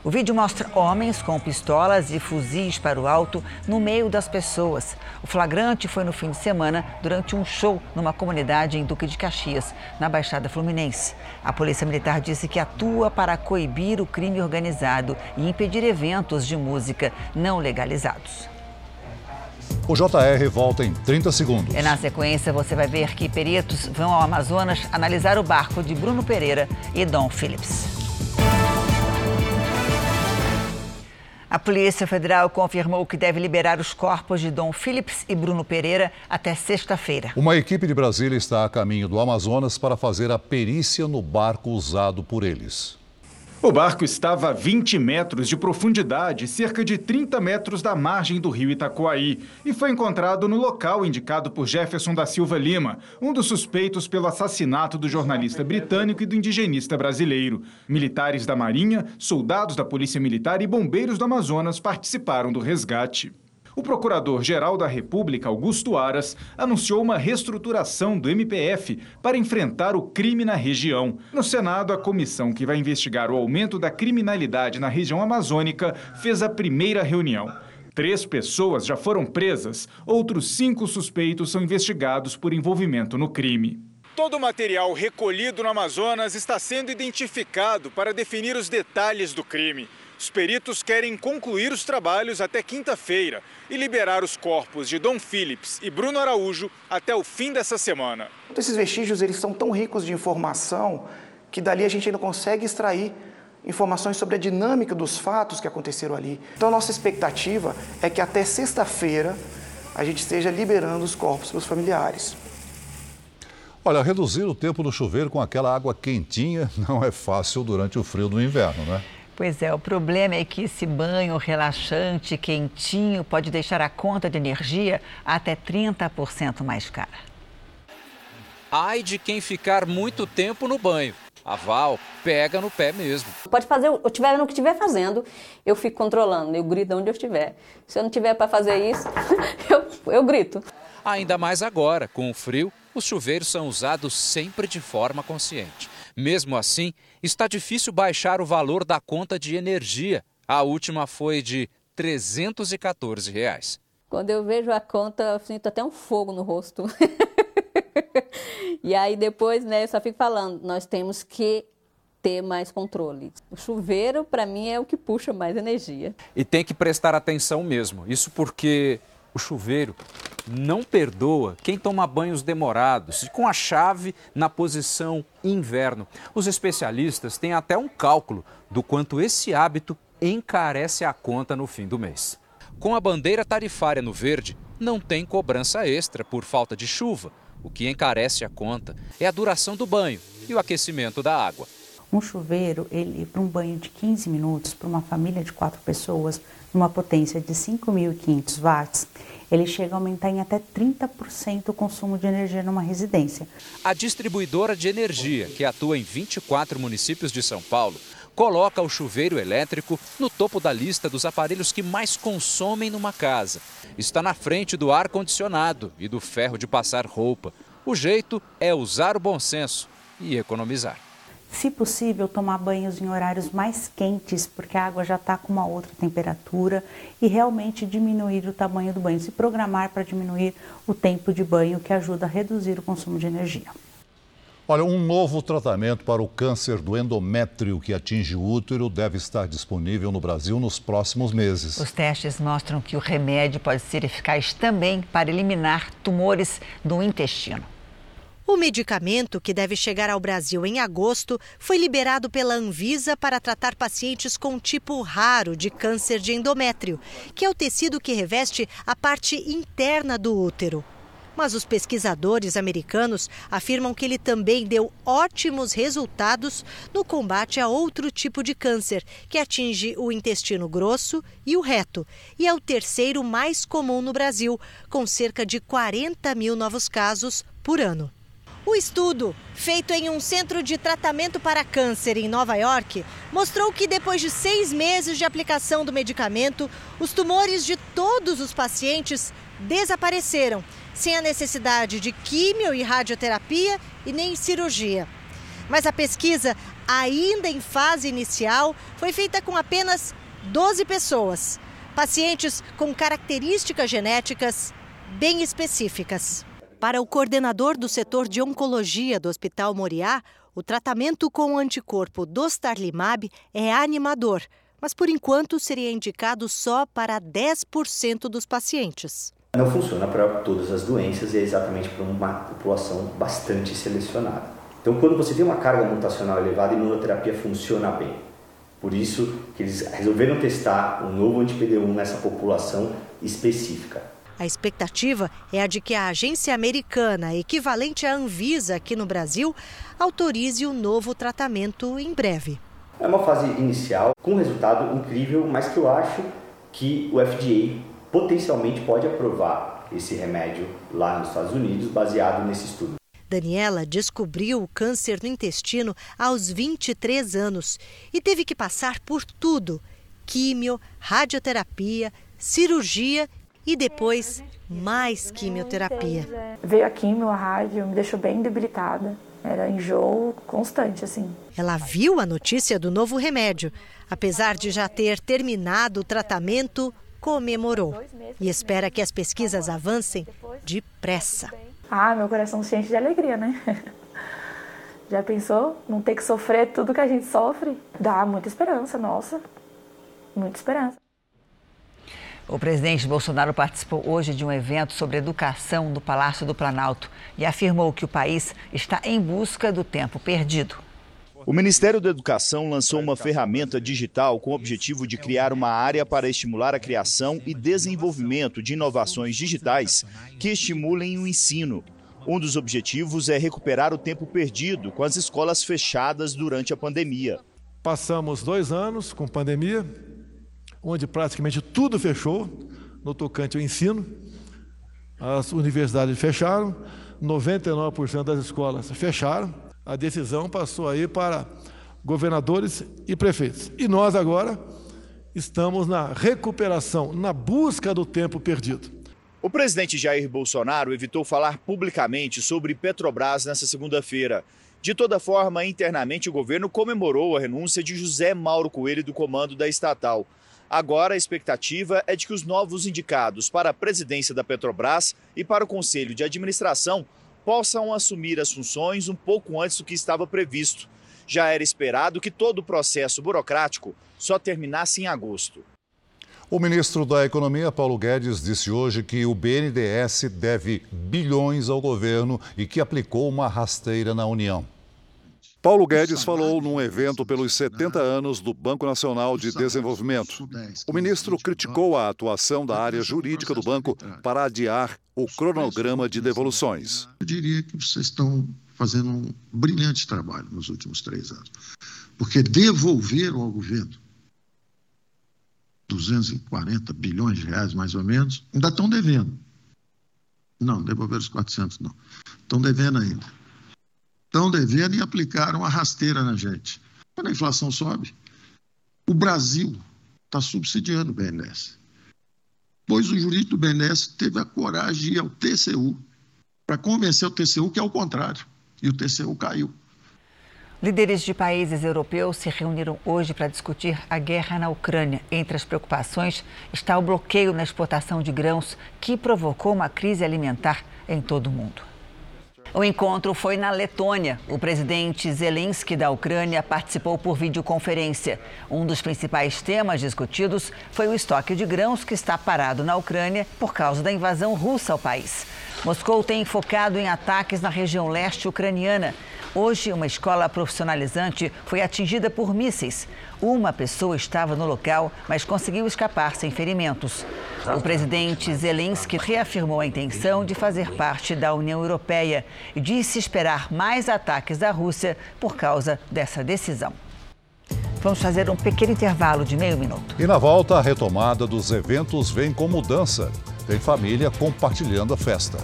O vídeo mostra homens com pistolas e fuzis para o alto no meio das pessoas. O flagrante foi no fim de semana, durante um show numa comunidade em Duque de Caxias, na Baixada Fluminense. A Polícia Militar disse que atua para coibir o crime organizado e impedir eventos de música não legalizados. O JR volta em 30 segundos. E na sequência você vai ver que peritos vão ao Amazonas analisar o barco de Bruno Pereira e Dom Phillips. A Polícia Federal confirmou que deve liberar os corpos de Dom Phillips e Bruno Pereira até sexta-feira. Uma equipe de Brasília está a caminho do Amazonas para fazer a perícia no barco usado por eles. O barco estava a 20 metros de profundidade, cerca de 30 metros da margem do rio Itacoaí, e foi encontrado no local indicado por Jefferson da Silva Lima, um dos suspeitos pelo assassinato do jornalista britânico e do indigenista brasileiro. Militares da Marinha, soldados da Polícia Militar e bombeiros do Amazonas participaram do resgate. O Procurador-Geral da República, Augusto Aras, anunciou uma reestruturação do MPF para enfrentar o crime na região. No Senado, a comissão que vai investigar o aumento da criminalidade na região amazônica fez a primeira reunião. Três pessoas já foram presas, outros cinco suspeitos são investigados por envolvimento no crime. Todo o material recolhido no Amazonas está sendo identificado para definir os detalhes do crime. Os peritos querem concluir os trabalhos até quinta-feira e liberar os corpos de Dom Phillips e Bruno Araújo até o fim dessa semana. Esses vestígios eles são tão ricos de informação que dali a gente ainda consegue extrair informações sobre a dinâmica dos fatos que aconteceram ali. Então, a nossa expectativa é que até sexta-feira a gente esteja liberando os corpos para os familiares. Olha, reduzir o tempo no chuveiro com aquela água quentinha não é fácil durante o frio do inverno, né? Pois é, o problema é que esse banho relaxante, quentinho, pode deixar a conta de energia até 30% mais cara. Ai de quem ficar muito tempo no banho. A Val pega no pé mesmo. Pode fazer, eu tiver no que estiver fazendo, eu fico controlando, eu grito onde eu estiver. Se eu não tiver para fazer isso, eu, eu grito. Ainda mais agora, com o frio, os chuveiros são usados sempre de forma consciente. Mesmo assim, está difícil baixar o valor da conta de energia. A última foi de 314 reais. Quando eu vejo a conta, eu sinto até um fogo no rosto. e aí depois, né, eu só fico falando, nós temos que ter mais controle. O chuveiro, para mim, é o que puxa mais energia. E tem que prestar atenção mesmo. Isso porque o chuveiro não perdoa quem toma banhos demorados com a chave na posição inverno. Os especialistas têm até um cálculo do quanto esse hábito encarece a conta no fim do mês. Com a bandeira tarifária no verde, não tem cobrança extra por falta de chuva. O que encarece a conta é a duração do banho e o aquecimento da água. Um chuveiro, ele para um banho de 15 minutos, para uma família de quatro pessoas, numa potência de 5.500 watts, ele chega a aumentar em até 30% o consumo de energia numa residência. A distribuidora de energia, que atua em 24 municípios de São Paulo, coloca o chuveiro elétrico no topo da lista dos aparelhos que mais consomem numa casa. Está na frente do ar-condicionado e do ferro de passar roupa. O jeito é usar o bom senso e economizar se possível, tomar banhos em horários mais quentes, porque a água já está com uma outra temperatura, e realmente diminuir o tamanho do banho, se programar para diminuir o tempo de banho, que ajuda a reduzir o consumo de energia. Olha, um novo tratamento para o câncer do endométrio que atinge o útero deve estar disponível no Brasil nos próximos meses. Os testes mostram que o remédio pode ser eficaz também para eliminar tumores do intestino. O medicamento, que deve chegar ao Brasil em agosto, foi liberado pela Anvisa para tratar pacientes com tipo raro de câncer de endométrio, que é o tecido que reveste a parte interna do útero. Mas os pesquisadores americanos afirmam que ele também deu ótimos resultados no combate a outro tipo de câncer, que atinge o intestino grosso e o reto, e é o terceiro mais comum no Brasil, com cerca de 40 mil novos casos por ano. O estudo, feito em um centro de tratamento para câncer em Nova York, mostrou que depois de seis meses de aplicação do medicamento, os tumores de todos os pacientes desapareceram, sem a necessidade de químio e radioterapia e nem cirurgia. Mas a pesquisa ainda em fase inicial, foi feita com apenas 12 pessoas, pacientes com características genéticas bem específicas. Para o coordenador do setor de oncologia do Hospital Moriá, o tratamento com o anticorpo dostarlimab é animador, mas por enquanto seria indicado só para 10% dos pacientes. Não funciona para todas as doenças e é exatamente para uma população bastante selecionada. Então, quando você tem uma carga mutacional elevada, a imunoterapia funciona bem. Por isso que eles resolveram testar um novo anti-PD1 nessa população específica. A expectativa é a de que a agência americana, equivalente à Anvisa aqui no Brasil, autorize o novo tratamento em breve. É uma fase inicial com um resultado incrível, mas que eu acho que o FDA potencialmente pode aprovar esse remédio lá nos Estados Unidos, baseado nesse estudo. Daniela descobriu o câncer no intestino aos 23 anos e teve que passar por tudo: químio, radioterapia, cirurgia e depois mais quimioterapia. Veio a quimio, a rádio, me deixou bem debilitada. Era enjoo constante, assim. Ela viu a notícia do novo remédio. Apesar de já ter terminado o tratamento, comemorou e espera que as pesquisas avancem depressa. Ah, meu coração se enche de alegria, né? Já pensou? Não ter que sofrer tudo que a gente sofre? Dá muita esperança, nossa. Muita esperança. O presidente Bolsonaro participou hoje de um evento sobre educação no Palácio do Planalto e afirmou que o país está em busca do tempo perdido. O Ministério da Educação lançou uma ferramenta digital com o objetivo de criar uma área para estimular a criação e desenvolvimento de inovações digitais que estimulem o ensino. Um dos objetivos é recuperar o tempo perdido com as escolas fechadas durante a pandemia. Passamos dois anos com pandemia, onde praticamente tudo fechou no tocante ao ensino. As universidades fecharam, 99% das escolas fecharam. A decisão passou aí para governadores e prefeitos. E nós agora estamos na recuperação, na busca do tempo perdido. O presidente Jair Bolsonaro evitou falar publicamente sobre Petrobras nessa segunda-feira. De toda forma, internamente o governo comemorou a renúncia de José Mauro Coelho do comando da estatal. Agora, a expectativa é de que os novos indicados para a presidência da Petrobras e para o Conselho de Administração possam assumir as funções um pouco antes do que estava previsto. Já era esperado que todo o processo burocrático só terminasse em agosto. O ministro da Economia, Paulo Guedes, disse hoje que o BNDES deve bilhões ao governo e que aplicou uma rasteira na União. Paulo Guedes falou num evento pelos 70 anos do Banco Nacional de Desenvolvimento. O ministro criticou a atuação da área jurídica do banco para adiar o cronograma de devoluções. Eu diria que vocês estão fazendo um brilhante trabalho nos últimos três anos, porque devolveram ao governo 240 bilhões de reais, mais ou menos, ainda estão devendo. Não, devolveram os 400, não. Estão devendo ainda estão devendo e aplicaram a rasteira na gente. Quando a inflação sobe, o Brasil está subsidiando o BNDES. Pois o jurídico do BNDES teve a coragem de ir ao TCU para convencer o TCU que é o contrário. E o TCU caiu. Líderes de países europeus se reuniram hoje para discutir a guerra na Ucrânia. Entre as preocupações está o bloqueio na exportação de grãos, que provocou uma crise alimentar em todo o mundo. O encontro foi na Letônia. O presidente Zelensky da Ucrânia participou por videoconferência. Um dos principais temas discutidos foi o estoque de grãos que está parado na Ucrânia por causa da invasão russa ao país. Moscou tem focado em ataques na região leste ucraniana. Hoje, uma escola profissionalizante foi atingida por mísseis. Uma pessoa estava no local, mas conseguiu escapar sem ferimentos. O presidente Zelensky reafirmou a intenção de fazer parte da União Europeia e disse esperar mais ataques da Rússia por causa dessa decisão. Vamos fazer um pequeno intervalo de meio minuto. E na volta, a retomada dos eventos vem com mudança. Tem família compartilhando a festa.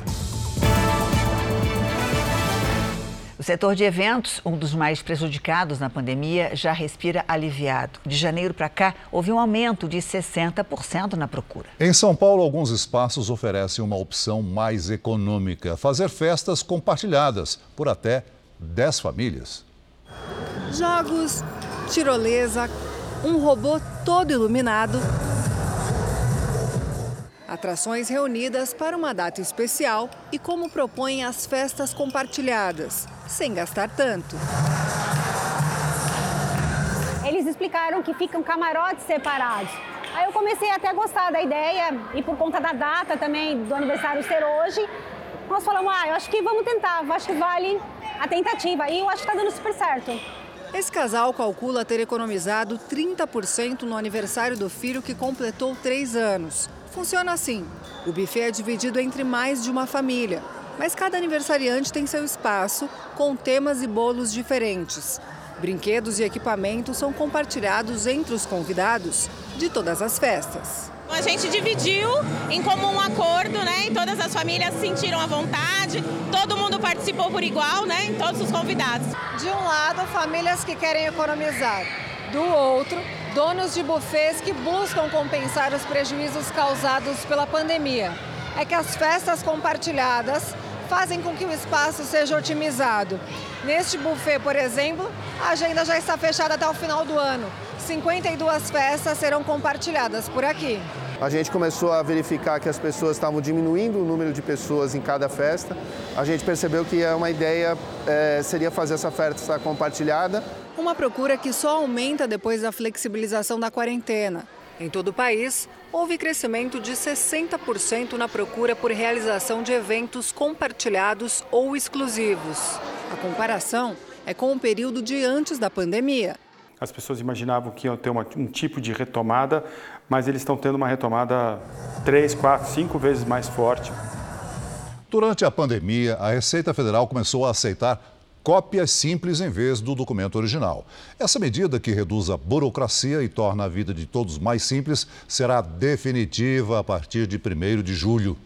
O setor de eventos, um dos mais prejudicados na pandemia, já respira aliviado. De janeiro para cá, houve um aumento de 60% na procura. Em São Paulo, alguns espaços oferecem uma opção mais econômica: fazer festas compartilhadas por até 10 famílias. Jogos, tirolesa, um robô todo iluminado. Atrações reunidas para uma data especial e como propõem as festas compartilhadas, sem gastar tanto. Eles explicaram que ficam camarotes separados. Aí eu comecei até a gostar da ideia e por conta da data também do aniversário ser hoje, nós falamos, ah, eu acho que vamos tentar, eu acho que vale a tentativa. E eu acho que está dando super certo. Esse casal calcula ter economizado 30% no aniversário do filho que completou três anos. Funciona assim: o buffet é dividido entre mais de uma família, mas cada aniversariante tem seu espaço, com temas e bolos diferentes. Brinquedos e equipamentos são compartilhados entre os convidados de todas as festas. A gente dividiu em comum acordo, né? E todas as famílias sentiram à vontade, todo mundo participou por igual, né? Em todos os convidados. De um lado, famílias que querem economizar. Do outro, donos de bufês que buscam compensar os prejuízos causados pela pandemia. É que as festas compartilhadas fazem com que o espaço seja otimizado. Neste buffet, por exemplo, a agenda já está fechada até o final do ano. 52 festas serão compartilhadas por aqui. A gente começou a verificar que as pessoas estavam diminuindo o número de pessoas em cada festa. A gente percebeu que uma ideia é, seria fazer essa festa compartilhada. Uma procura que só aumenta depois da flexibilização da quarentena. Em todo o país, houve crescimento de 60% na procura por realização de eventos compartilhados ou exclusivos. A comparação é com o período de antes da pandemia. As pessoas imaginavam que iam ter uma, um tipo de retomada, mas eles estão tendo uma retomada três, quatro, cinco vezes mais forte. Durante a pandemia, a Receita Federal começou a aceitar cópias simples em vez do documento original. Essa medida, que reduz a burocracia e torna a vida de todos mais simples, será definitiva a partir de 1 de julho.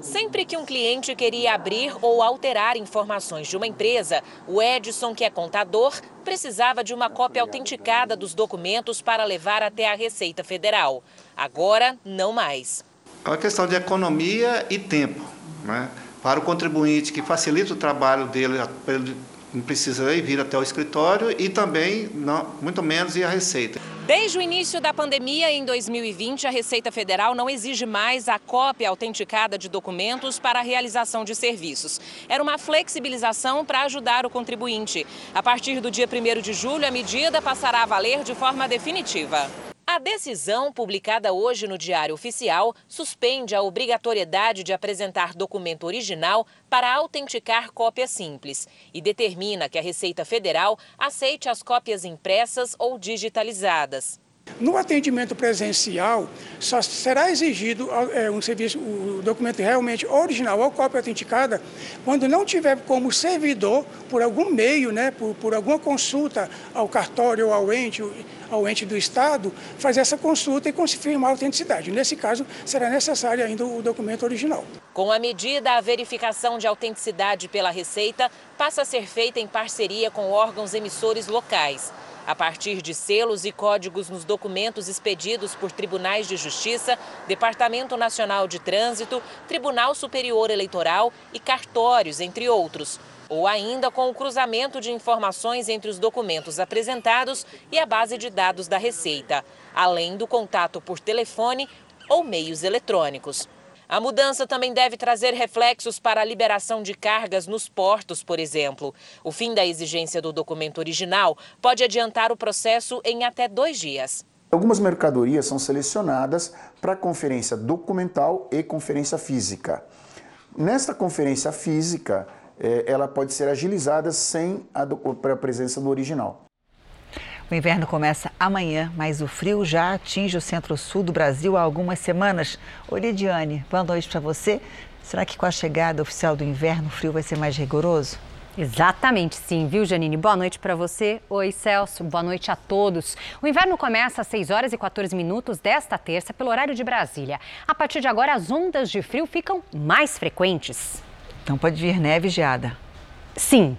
Sempre que um cliente queria abrir ou alterar informações de uma empresa, o Edson, que é contador, precisava de uma cópia autenticada dos documentos para levar até a Receita Federal. Agora, não mais. É uma questão de economia e tempo. Né? Para o contribuinte, que facilita o trabalho dele, ele não precisa ir vir até o escritório e também, não, muito menos, ir à Receita. Desde o início da pandemia, em 2020, a Receita Federal não exige mais a cópia autenticada de documentos para a realização de serviços. Era uma flexibilização para ajudar o contribuinte. A partir do dia 1 de julho, a medida passará a valer de forma definitiva. A decisão, publicada hoje no Diário Oficial, suspende a obrigatoriedade de apresentar documento original para autenticar cópia simples e determina que a Receita Federal aceite as cópias impressas ou digitalizadas. No atendimento presencial, só será exigido é, um serviço, o documento realmente original ou cópia autenticada quando não tiver como servidor, por algum meio, né, por, por alguma consulta ao cartório ou ao ente, ao ente do Estado, fazer essa consulta e confirmar a autenticidade. Nesse caso, será necessário ainda o documento original. Com a medida, a verificação de autenticidade pela Receita passa a ser feita em parceria com órgãos emissores locais. A partir de selos e códigos nos documentos expedidos por tribunais de justiça, Departamento Nacional de Trânsito, Tribunal Superior Eleitoral e cartórios, entre outros. Ou ainda com o cruzamento de informações entre os documentos apresentados e a base de dados da Receita, além do contato por telefone ou meios eletrônicos. A mudança também deve trazer reflexos para a liberação de cargas nos portos, por exemplo. O fim da exigência do documento original pode adiantar o processo em até dois dias. Algumas mercadorias são selecionadas para conferência documental e conferência física. Nesta conferência física, eh, ela pode ser agilizada sem a, a presença do original. O inverno começa amanhã, mas o frio já atinge o centro-sul do Brasil há algumas semanas. Oi, Lidiane, boa noite para você. Será que com a chegada oficial do inverno o frio vai ser mais rigoroso? Exatamente sim, viu, Janine? Boa noite para você. Oi, Celso. Boa noite a todos. O inverno começa às 6 horas e 14 minutos desta terça, pelo horário de Brasília. A partir de agora, as ondas de frio ficam mais frequentes. Então pode vir neve e geada. Sim.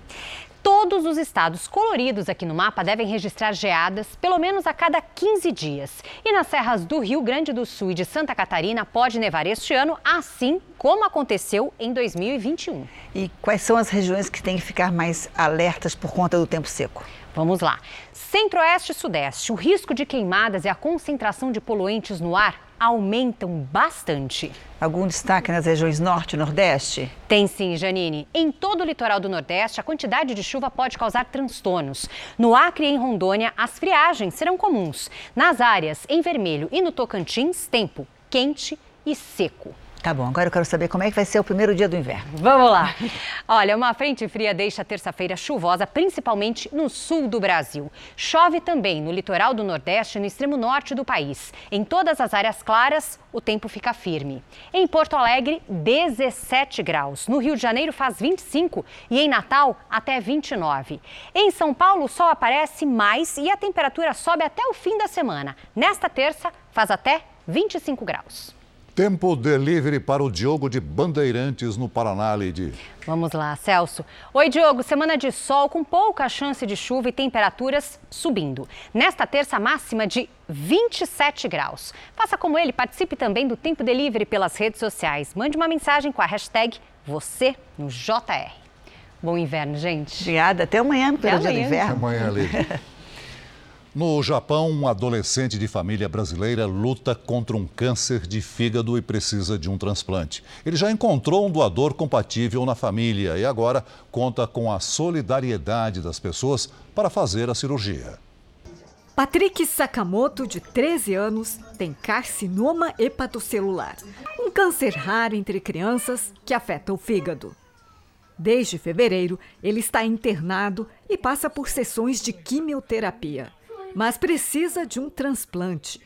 Todos os estados coloridos aqui no mapa devem registrar geadas pelo menos a cada 15 dias. E nas serras do Rio Grande do Sul e de Santa Catarina pode nevar este ano, assim como aconteceu em 2021. E quais são as regiões que têm que ficar mais alertas por conta do tempo seco? Vamos lá. Centro-Oeste e Sudeste, o risco de queimadas e a concentração de poluentes no ar aumentam bastante. Algum destaque nas regiões Norte e Nordeste? Tem sim, Janine. Em todo o litoral do Nordeste, a quantidade de chuva pode causar transtornos. No Acre e em Rondônia, as friagens serão comuns. Nas áreas em vermelho e no Tocantins, tempo quente e seco. Tá bom, agora eu quero saber como é que vai ser o primeiro dia do inverno. Vamos lá. Olha, uma frente fria deixa terça-feira chuvosa, principalmente no sul do Brasil. Chove também no litoral do Nordeste e no extremo norte do país. Em todas as áreas claras, o tempo fica firme. Em Porto Alegre, 17 graus. No Rio de Janeiro faz 25 e em Natal até 29. Em São Paulo, o sol aparece mais e a temperatura sobe até o fim da semana. Nesta terça, faz até 25 graus. Tempo delivery para o Diogo de Bandeirantes, no Paraná, Lady. Vamos lá, Celso. Oi, Diogo. Semana de sol com pouca chance de chuva e temperaturas subindo. Nesta terça, máxima de 27 graus. Faça como ele, participe também do Tempo Delivery pelas redes sociais. Mande uma mensagem com a hashtag você no JR. Bom inverno, gente. Obrigada. Até amanhã, pelo dia do inverno. Até amanhã, Lady. No Japão, um adolescente de família brasileira luta contra um câncer de fígado e precisa de um transplante. Ele já encontrou um doador compatível na família e agora conta com a solidariedade das pessoas para fazer a cirurgia. Patrick Sakamoto, de 13 anos, tem carcinoma hepatocelular, um câncer raro entre crianças que afeta o fígado. Desde fevereiro, ele está internado e passa por sessões de quimioterapia mas precisa de um transplante.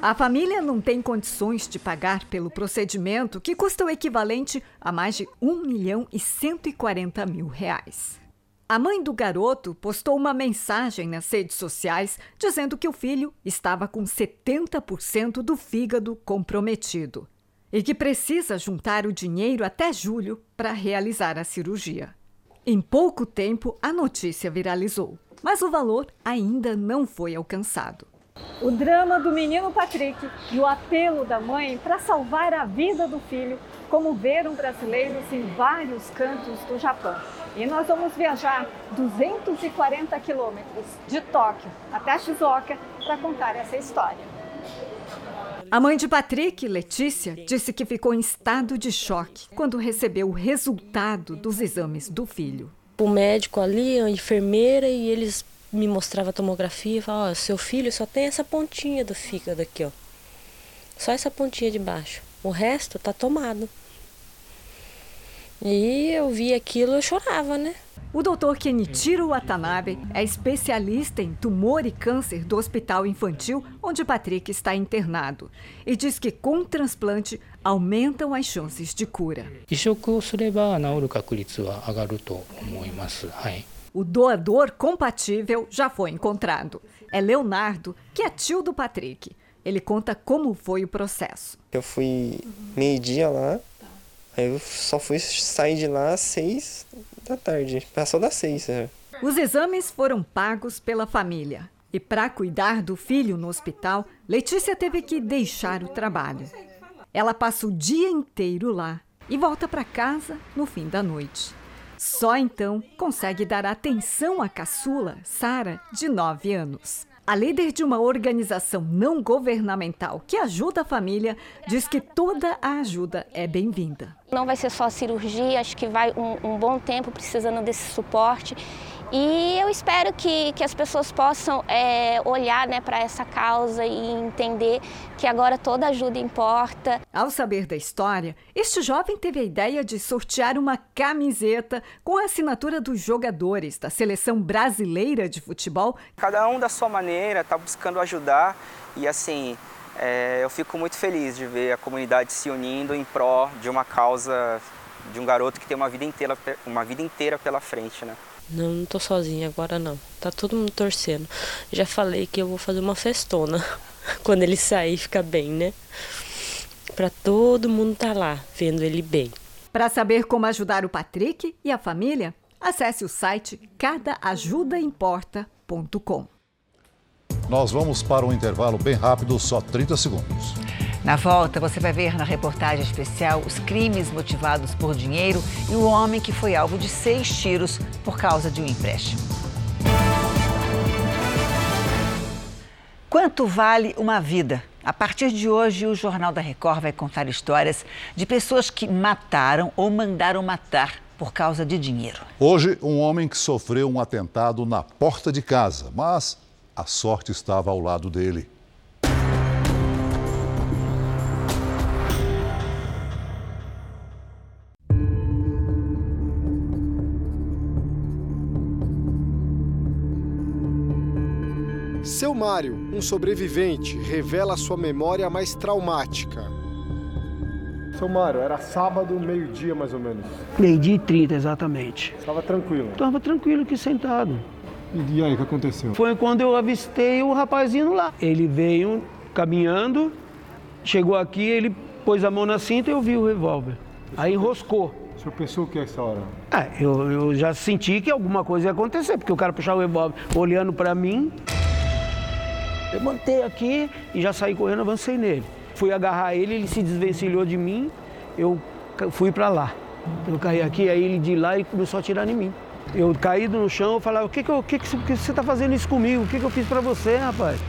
A família não tem condições de pagar pelo procedimento, que custa o equivalente a mais de 1 milhão e 140 mil reais. A mãe do garoto postou uma mensagem nas redes sociais dizendo que o filho estava com 70% do fígado comprometido e que precisa juntar o dinheiro até julho para realizar a cirurgia. Em pouco tempo, a notícia viralizou mas o valor ainda não foi alcançado. O drama do menino Patrick e o apelo da mãe para salvar a vida do filho comoveram brasileiros em vários cantos do Japão. E nós vamos viajar 240 quilômetros de Tóquio até Shizuoka para contar essa história. A mãe de Patrick, Letícia, disse que ficou em estado de choque quando recebeu o resultado dos exames do filho o médico ali, a enfermeira, e eles me mostravam a tomografia e falavam, ó, seu filho só tem essa pontinha do fígado aqui, ó. Só essa pontinha de baixo. O resto tá tomado. E eu vi aquilo, eu chorava, né? O doutor Kenichiro Watanabe é especialista em tumor e câncer do Hospital Infantil, onde Patrick está internado, e diz que com transplante aumentam as chances de cura. O doador compatível já foi encontrado. É Leonardo, que é tio do Patrick. Ele conta como foi o processo. Eu fui meio-dia lá, aí eu só fui sair de lá às seis da tarde. Passou das seis. É. Os exames foram pagos pela família. E para cuidar do filho no hospital, Letícia teve que deixar o trabalho. Ela passa o dia inteiro lá e volta para casa no fim da noite. Só então consegue dar atenção à caçula, Sara, de 9 anos. A líder de uma organização não governamental que ajuda a família diz que toda a ajuda é bem-vinda. Não vai ser só cirurgia, acho que vai um, um bom tempo precisando desse suporte e eu espero que, que as pessoas possam é, olhar né, para essa causa e entender que agora toda ajuda importa. Ao saber da história, este jovem teve a ideia de sortear uma camiseta com a assinatura dos jogadores da seleção brasileira de futebol. Cada um da sua maneira está buscando ajudar e assim é, eu fico muito feliz de ver a comunidade se unindo em pró de uma causa de um garoto que tem uma vida inteira, uma vida inteira pela frente, né? Não, não tô sozinha agora não. Tá todo mundo torcendo. Já falei que eu vou fazer uma festona quando ele sair ficar bem, né? Para todo mundo tá lá vendo ele bem. Para saber como ajudar o Patrick e a família, acesse o site cadaajudaimporta.com. Nós vamos para um intervalo bem rápido, só 30 segundos. Na volta, você vai ver na reportagem especial os crimes motivados por dinheiro e o homem que foi alvo de seis tiros por causa de um empréstimo. Quanto vale uma vida? A partir de hoje, o Jornal da Record vai contar histórias de pessoas que mataram ou mandaram matar por causa de dinheiro. Hoje, um homem que sofreu um atentado na porta de casa, mas a sorte estava ao lado dele. Seu Mário, um sobrevivente, revela sua memória mais traumática. Seu Mário, era sábado, meio-dia mais ou menos. Meio-dia e 30, exatamente. Estava tranquilo? Estava tranquilo aqui sentado. E aí, o que aconteceu? Foi quando eu avistei o rapazinho lá. Ele veio caminhando, chegou aqui, ele pôs a mão na cinta e eu vi o revólver. Aí enroscou. O senhor pensou o que é essa hora? É, eu, eu já senti que alguma coisa ia acontecer, porque o cara puxava o revólver olhando para mim. Mantei aqui e já saí correndo, avancei nele. Fui agarrar ele, ele se desvencilhou de mim, eu fui para lá. Eu caí aqui, aí ele de lá e começou a atirar em mim. Eu caído no chão, eu falava, o que que, eu, que, que, você tá fazendo isso comigo? O que que eu fiz para você, rapaz?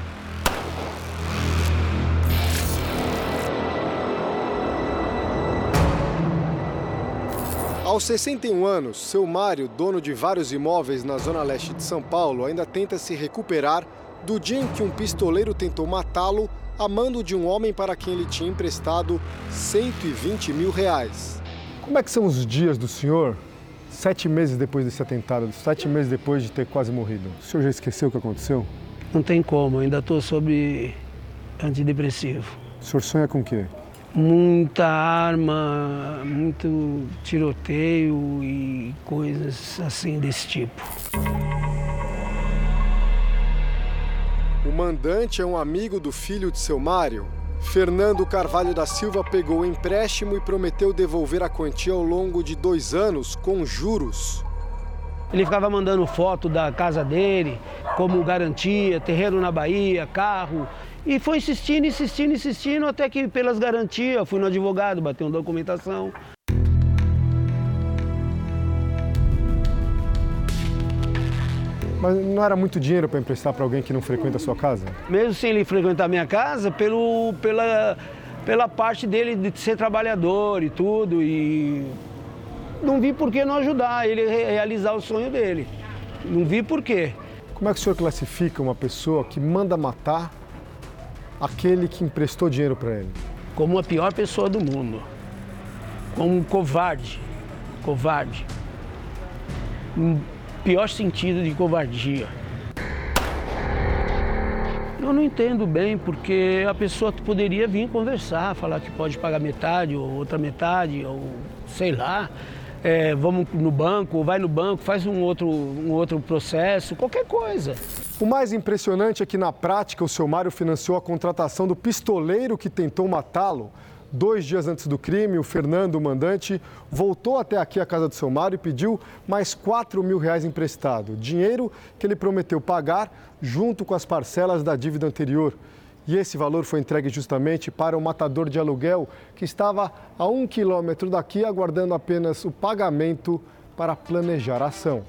Aos 61 anos, seu Mário, dono de vários imóveis na zona leste de São Paulo, ainda tenta se recuperar do dia em que um pistoleiro tentou matá-lo a mando de um homem para quem ele tinha emprestado 120 mil reais. Como é que são os dias do senhor sete meses depois desse atentado, sete meses depois de ter quase morrido? O senhor já esqueceu o que aconteceu? Não tem como, ainda estou sob antidepressivo. O senhor sonha com o quê? Muita arma, muito tiroteio e coisas assim desse tipo. O mandante é um amigo do filho de seu Mário. Fernando Carvalho da Silva pegou o empréstimo e prometeu devolver a quantia ao longo de dois anos com juros. Ele ficava mandando foto da casa dele, como garantia, terreno na Bahia, carro. E foi insistindo, insistindo, insistindo, até que pelas garantias, fui no advogado, bateu uma documentação. Mas não era muito dinheiro para emprestar para alguém que não frequenta a sua casa? Mesmo sem ele frequentar a minha casa, pelo, pela, pela parte dele de ser trabalhador e tudo. E não vi por que não ajudar ele a realizar o sonho dele. Não vi por quê. Como é que o senhor classifica uma pessoa que manda matar aquele que emprestou dinheiro para ele? Como a pior pessoa do mundo. Como um covarde. Covarde. Um pior sentido de covardia. Eu não entendo bem, porque a pessoa poderia vir conversar, falar que pode pagar metade ou outra metade, ou sei lá. É, vamos no banco, vai no banco, faz um outro, um outro processo, qualquer coisa. O mais impressionante é que, na prática, o seu Mário financiou a contratação do pistoleiro que tentou matá-lo. Dois dias antes do crime, o Fernando, o mandante, voltou até aqui a casa do seu Mário e pediu mais 4 mil reais emprestado. Dinheiro que ele prometeu pagar junto com as parcelas da dívida anterior. E esse valor foi entregue justamente para o matador de aluguel, que estava a um quilômetro daqui, aguardando apenas o pagamento para planejar a ação.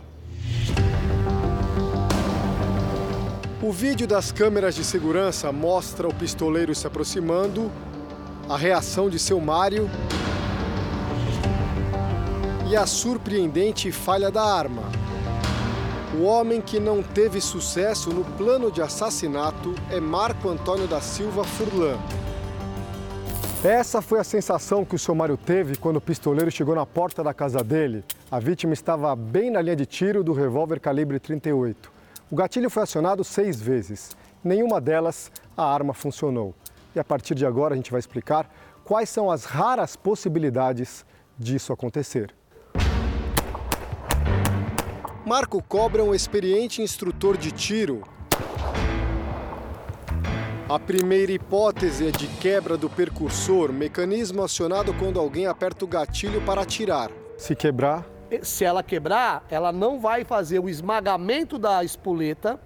O vídeo das câmeras de segurança mostra o pistoleiro se aproximando, a reação de seu Mário e a surpreendente falha da arma. O homem que não teve sucesso no plano de assassinato é Marco Antônio da Silva Furlan. Essa foi a sensação que o seu Mário teve quando o pistoleiro chegou na porta da casa dele. A vítima estava bem na linha de tiro do revólver calibre 38. O gatilho foi acionado seis vezes. Nenhuma delas a arma funcionou. E a partir de agora a gente vai explicar quais são as raras possibilidades disso acontecer. Marco Cobra é um experiente instrutor de tiro. A primeira hipótese é de quebra do percursor, mecanismo acionado quando alguém aperta o gatilho para atirar. Se quebrar, Se ela quebrar, ela não vai fazer o esmagamento da espoleta.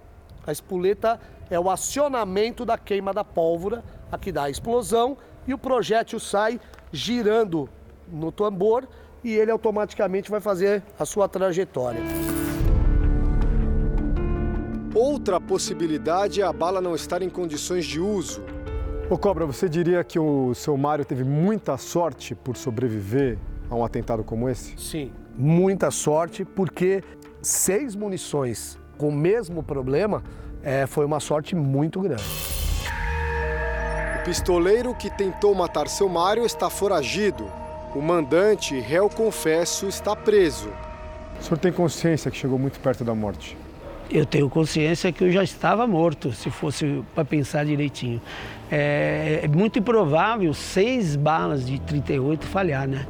A espoleta é o acionamento da queima da pólvora, a que dá a explosão, e o projétil sai girando no tambor e ele automaticamente vai fazer a sua trajetória. Outra possibilidade é a bala não estar em condições de uso. Ô Cobra, você diria que o seu Mário teve muita sorte por sobreviver a um atentado como esse? Sim, muita sorte, porque seis munições com o mesmo problema é, foi uma sorte muito grande. O pistoleiro que tentou matar seu Mário está foragido. O mandante, réu confesso, está preso. O senhor tem consciência que chegou muito perto da morte? Eu tenho consciência que eu já estava morto, se fosse para pensar direitinho. É, é muito improvável seis balas de 38 falhar, né?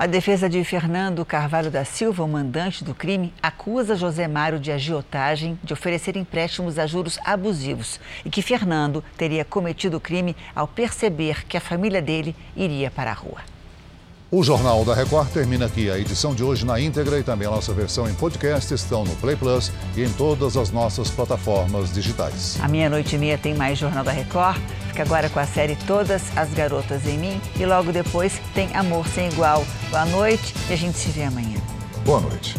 A defesa de Fernando Carvalho da Silva, o mandante do crime, acusa José Mário de agiotagem de oferecer empréstimos a juros abusivos e que Fernando teria cometido o crime ao perceber que a família dele iria para a rua. O Jornal da Record termina aqui. A edição de hoje na íntegra e também a nossa versão em podcast estão no Play Plus e em todas as nossas plataformas digitais. À meia-noite e meia tem mais Jornal da Record. Fica agora com a série Todas as Garotas em Mim e logo depois tem Amor Sem Igual. Boa noite e a gente se vê amanhã. Boa noite.